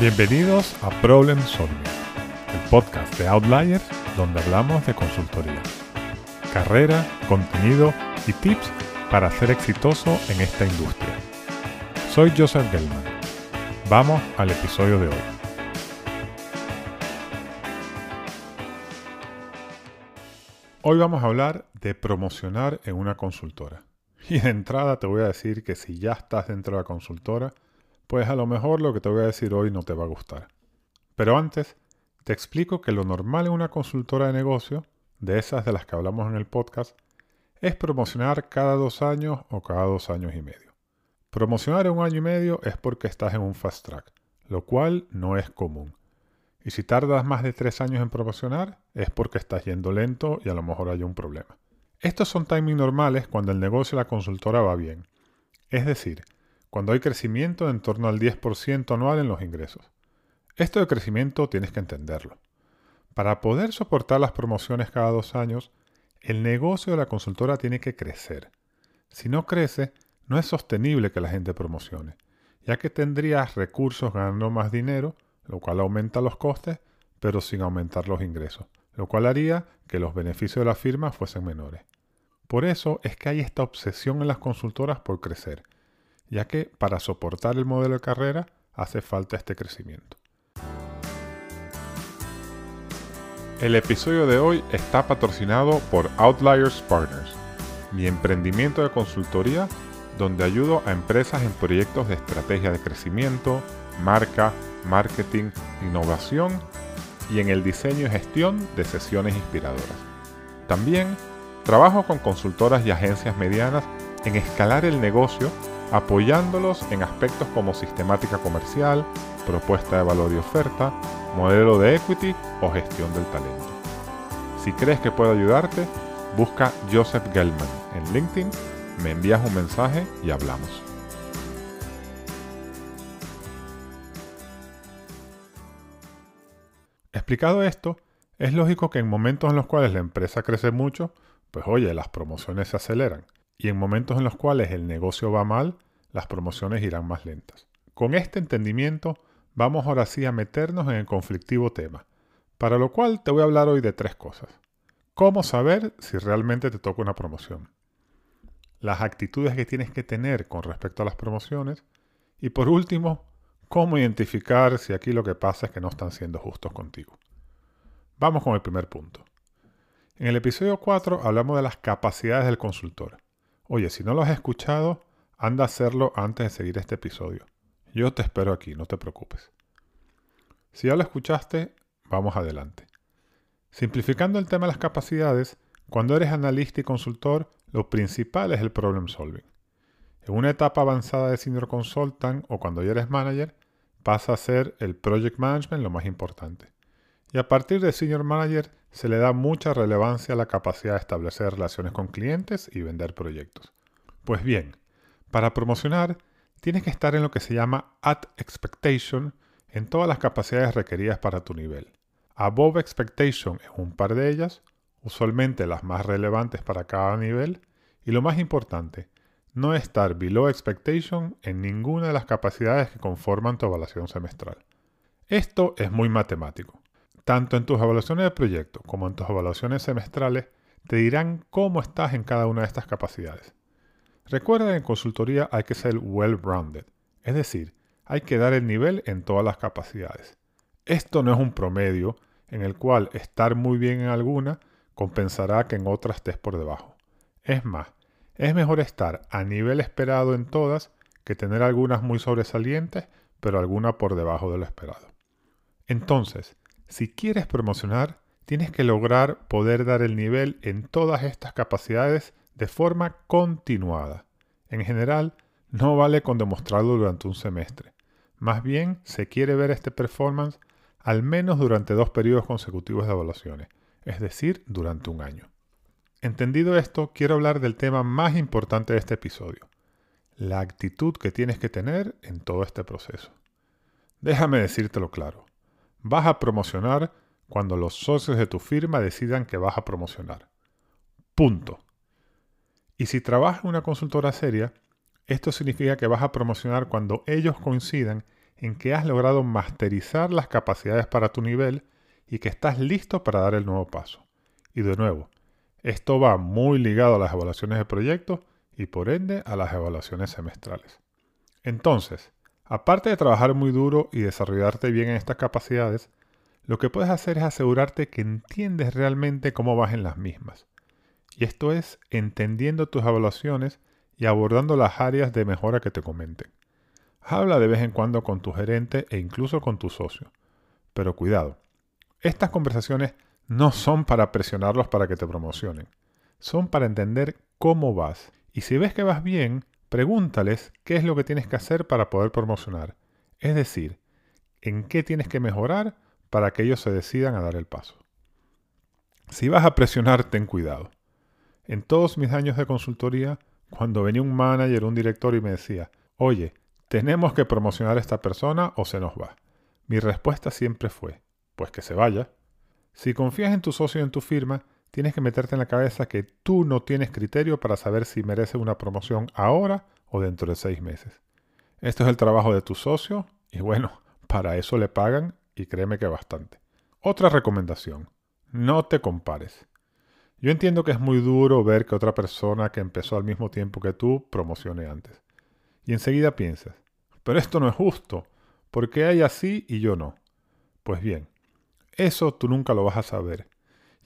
Bienvenidos a Problem Solving, el podcast de Outliers donde hablamos de consultoría, carrera, contenido y tips para ser exitoso en esta industria. Soy Joseph Gelman. Vamos al episodio de hoy. Hoy vamos a hablar de promocionar en una consultora. Y de entrada te voy a decir que si ya estás dentro de la consultora, pues a lo mejor lo que te voy a decir hoy no te va a gustar. Pero antes, te explico que lo normal en una consultora de negocio, de esas de las que hablamos en el podcast, es promocionar cada dos años o cada dos años y medio. Promocionar en un año y medio es porque estás en un fast track, lo cual no es común. Y si tardas más de tres años en promocionar, es porque estás yendo lento y a lo mejor hay un problema. Estos son timing normales cuando el negocio de la consultora va bien. Es decir, cuando hay crecimiento en torno al 10% anual en los ingresos. Esto de crecimiento tienes que entenderlo. Para poder soportar las promociones cada dos años, el negocio de la consultora tiene que crecer. Si no crece, no es sostenible que la gente promocione, ya que tendrías recursos ganando más dinero, lo cual aumenta los costes, pero sin aumentar los ingresos, lo cual haría que los beneficios de la firma fuesen menores. Por eso es que hay esta obsesión en las consultoras por crecer, ya que para soportar el modelo de carrera hace falta este crecimiento. El episodio de hoy está patrocinado por Outliers Partners, mi emprendimiento de consultoría donde ayudo a empresas en proyectos de estrategia de crecimiento, marca, marketing, innovación y en el diseño y gestión de sesiones inspiradoras. También trabajo con consultoras y agencias medianas en escalar el negocio apoyándolos en aspectos como sistemática comercial, propuesta de valor y oferta, modelo de equity o gestión del talento. Si crees que puedo ayudarte, busca Joseph Gelman en LinkedIn, me envías un mensaje y hablamos. Explicado esto, es lógico que en momentos en los cuales la empresa crece mucho, pues oye, las promociones se aceleran y en momentos en los cuales el negocio va mal, las promociones irán más lentas. Con este entendimiento, vamos ahora sí a meternos en el conflictivo tema, para lo cual te voy a hablar hoy de tres cosas. ¿Cómo saber si realmente te toca una promoción? Las actitudes que tienes que tener con respecto a las promociones. Y por último, cómo identificar si aquí lo que pasa es que no están siendo justos contigo. Vamos con el primer punto. En el episodio 4 hablamos de las capacidades del consultor. Oye, si no lo has escuchado, anda a hacerlo antes de seguir este episodio. Yo te espero aquí, no te preocupes. Si ya lo escuchaste, vamos adelante. Simplificando el tema de las capacidades, cuando eres analista y consultor, lo principal es el problem solving. En una etapa avanzada de senior consultant o cuando ya eres manager, pasa a ser el project management lo más importante. Y a partir de senior manager se le da mucha relevancia a la capacidad de establecer relaciones con clientes y vender proyectos. Pues bien, para promocionar tienes que estar en lo que se llama at expectation en todas las capacidades requeridas para tu nivel. Above expectation en un par de ellas, usualmente las más relevantes para cada nivel, y lo más importante, no estar below expectation en ninguna de las capacidades que conforman tu evaluación semestral. Esto es muy matemático. Tanto en tus evaluaciones de proyecto como en tus evaluaciones semestrales te dirán cómo estás en cada una de estas capacidades. Recuerda que en consultoría hay que ser well-rounded, es decir, hay que dar el nivel en todas las capacidades. Esto no es un promedio en el cual estar muy bien en alguna compensará que en otras estés por debajo. Es más, es mejor estar a nivel esperado en todas que tener algunas muy sobresalientes, pero alguna por debajo de lo esperado. Entonces, si quieres promocionar, tienes que lograr poder dar el nivel en todas estas capacidades de forma continuada. En general, no vale con demostrarlo durante un semestre. Más bien, se quiere ver este performance al menos durante dos periodos consecutivos de evaluaciones, es decir, durante un año. Entendido esto, quiero hablar del tema más importante de este episodio, la actitud que tienes que tener en todo este proceso. Déjame decírtelo claro vas a promocionar cuando los socios de tu firma decidan que vas a promocionar. Punto. Y si trabajas en una consultora seria, esto significa que vas a promocionar cuando ellos coincidan en que has logrado masterizar las capacidades para tu nivel y que estás listo para dar el nuevo paso. Y de nuevo, esto va muy ligado a las evaluaciones de proyectos y por ende a las evaluaciones semestrales. Entonces, aparte de trabajar muy duro y desarrollarte bien en estas capacidades, lo que puedes hacer es asegurarte que entiendes realmente cómo vas en las mismas. Y esto es entendiendo tus evaluaciones y abordando las áreas de mejora que te comenten. Habla de vez en cuando con tu gerente e incluso con tu socio. Pero cuidado, estas conversaciones no son para presionarlos para que te promocionen. Son para entender cómo vas. Y si ves que vas bien, pregúntales qué es lo que tienes que hacer para poder promocionar. Es decir, en qué tienes que mejorar para que ellos se decidan a dar el paso. Si vas a presionar, ten cuidado. En todos mis años de consultoría, cuando venía un manager o un director y me decía, oye, tenemos que promocionar a esta persona o se nos va. Mi respuesta siempre fue, pues que se vaya. Si confías en tu socio y en tu firma, tienes que meterte en la cabeza que tú no tienes criterio para saber si merece una promoción ahora o dentro de seis meses. Esto es el trabajo de tu socio y bueno, para eso le pagan y créeme que bastante. Otra recomendación, no te compares. Yo entiendo que es muy duro ver que otra persona que empezó al mismo tiempo que tú promocione antes. Y enseguida piensas, pero esto no es justo, ¿por qué hay así y yo no? Pues bien, eso tú nunca lo vas a saber,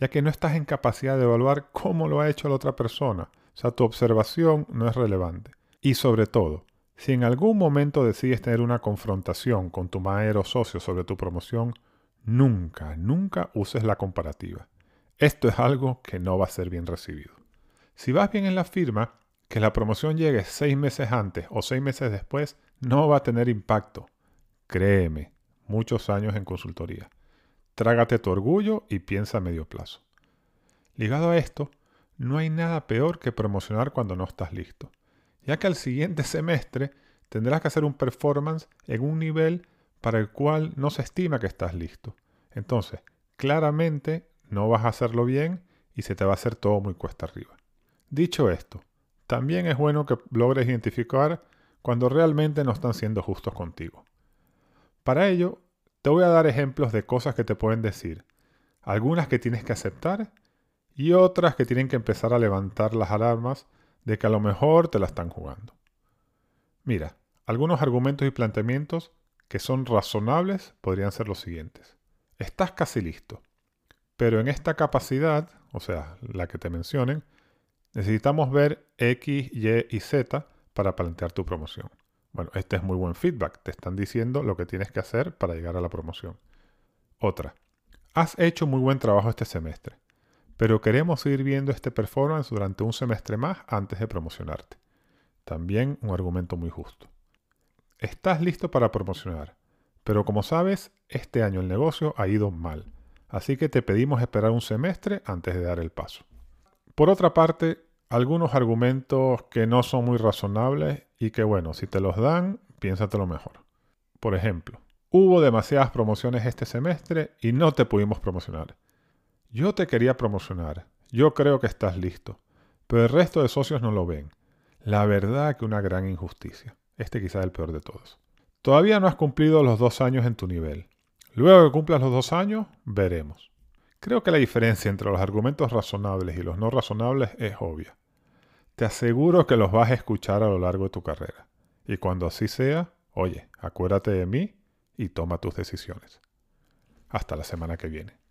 ya que no estás en capacidad de evaluar cómo lo ha hecho la otra persona, o sea, tu observación no es relevante. Y sobre todo, si en algún momento decides tener una confrontación con tu maestro socio sobre tu promoción, nunca, nunca uses la comparativa. Esto es algo que no va a ser bien recibido. Si vas bien en la firma, que la promoción llegue seis meses antes o seis meses después no va a tener impacto. Créeme, muchos años en consultoría. Trágate tu orgullo y piensa a medio plazo. Ligado a esto, no hay nada peor que promocionar cuando no estás listo, ya que al siguiente semestre tendrás que hacer un performance en un nivel para el cual no se estima que estás listo. Entonces, claramente no vas a hacerlo bien y se te va a hacer todo muy cuesta arriba. Dicho esto, también es bueno que logres identificar cuando realmente no están siendo justos contigo. Para ello, te voy a dar ejemplos de cosas que te pueden decir, algunas que tienes que aceptar y otras que tienen que empezar a levantar las alarmas de que a lo mejor te la están jugando. Mira, algunos argumentos y planteamientos que son razonables podrían ser los siguientes. Estás casi listo, pero en esta capacidad, o sea, la que te mencionen, Necesitamos ver X, Y y Z para plantear tu promoción. Bueno, este es muy buen feedback. Te están diciendo lo que tienes que hacer para llegar a la promoción. Otra. Has hecho muy buen trabajo este semestre, pero queremos seguir viendo este performance durante un semestre más antes de promocionarte. También un argumento muy justo. Estás listo para promocionar, pero como sabes, este año el negocio ha ido mal, así que te pedimos esperar un semestre antes de dar el paso. Por otra parte, algunos argumentos que no son muy razonables y que bueno, si te los dan, piénsatelo mejor. Por ejemplo, hubo demasiadas promociones este semestre y no te pudimos promocionar. Yo te quería promocionar, yo creo que estás listo, pero el resto de socios no lo ven. La verdad que una gran injusticia. Este quizá es el peor de todos. Todavía no has cumplido los dos años en tu nivel. Luego que cumplas los dos años, veremos. Creo que la diferencia entre los argumentos razonables y los no razonables es obvia. Te aseguro que los vas a escuchar a lo largo de tu carrera. Y cuando así sea, oye, acuérdate de mí y toma tus decisiones. Hasta la semana que viene.